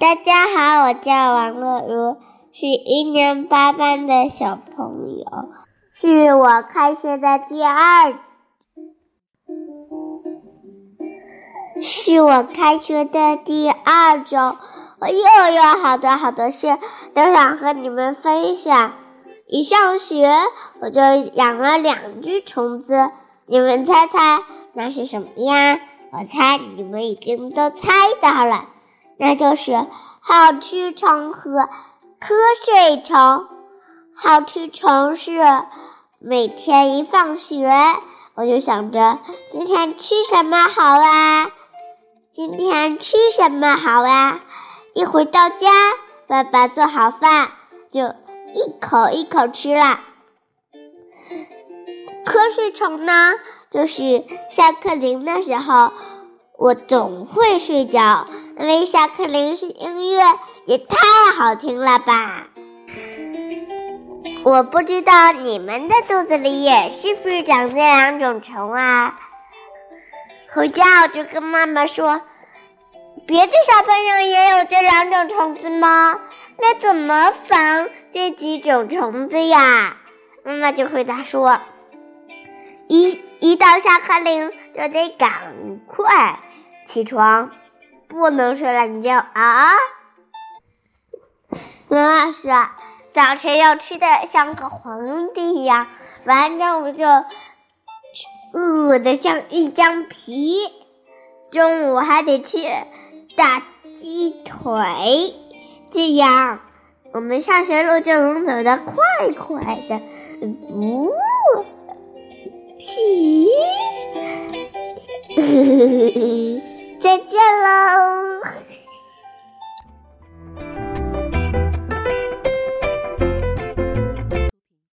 大家好，我叫王乐如，是一年八班的小朋友，是我开学的第二，是我开学的第二周，我又有好多好多事都想和你们分享。一上学，我就养了两只虫子，你们猜猜那是什么呀？我猜你们已经都猜到了，那就是好吃虫和瞌睡虫。好吃虫是每天一放学，我就想着今天吃什么好啊？今天吃什么好啊？一回到家，爸爸做好饭，就一口一口吃了。瞌睡虫呢，就是下课铃的时候。我总会睡着，因为下课铃是音乐，也太好听了吧！我不知道你们的肚子里也是不是长这两种虫啊？回家我就跟妈妈说：“别的小朋友也有这两种虫子吗？那怎么防这几种虫子呀？”妈妈就回答说：“一一到下课铃就得赶快。”起床，不能睡懒觉啊！那是早晨要吃的像个皇帝一样，晚上我就饿的像一张皮，中午还得吃大鸡腿，这样我们上学路就能走得快快的。不，皮。再见了。